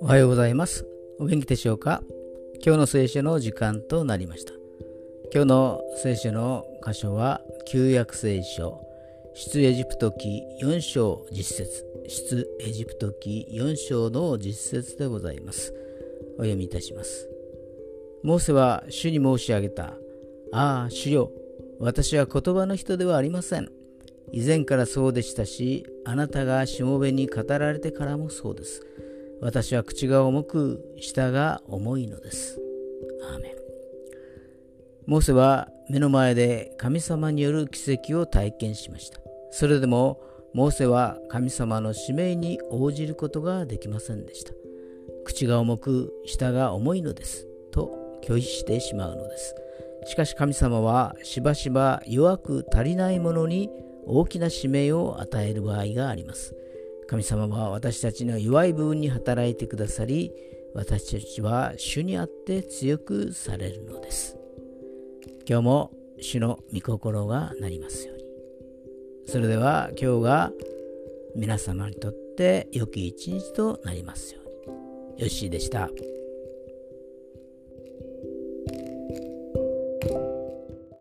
おはようございます。お元気でしょうか？今日の聖書の時間となりました。今日の聖書の箇所は旧約聖書出エジプト記4章実節出エジプト記4章の実節でございます。お読みいたします。モーセは主に申し上げた。ああ、主よ、私は言葉の人ではありません。以前からそうでしたし、あなたがしもべに語られてからもそうです。私は口が重く、舌が重いのです。アーメン。モーセは目の前で神様による奇跡を体験しました。それでも、モーセは神様の使命に応じることができませんでした。口が重く、舌が重いのです。と拒否してしまうのです。しかし神様はしばしば弱く足りないものに大きな使命を与える場合があります。神様は私たちの弱い部分に働いてくださり私たちは主にあって強くされるのです今日も主の御心がなりますようにそれでは今日が皆様にとって良き一日となりますようによしでした。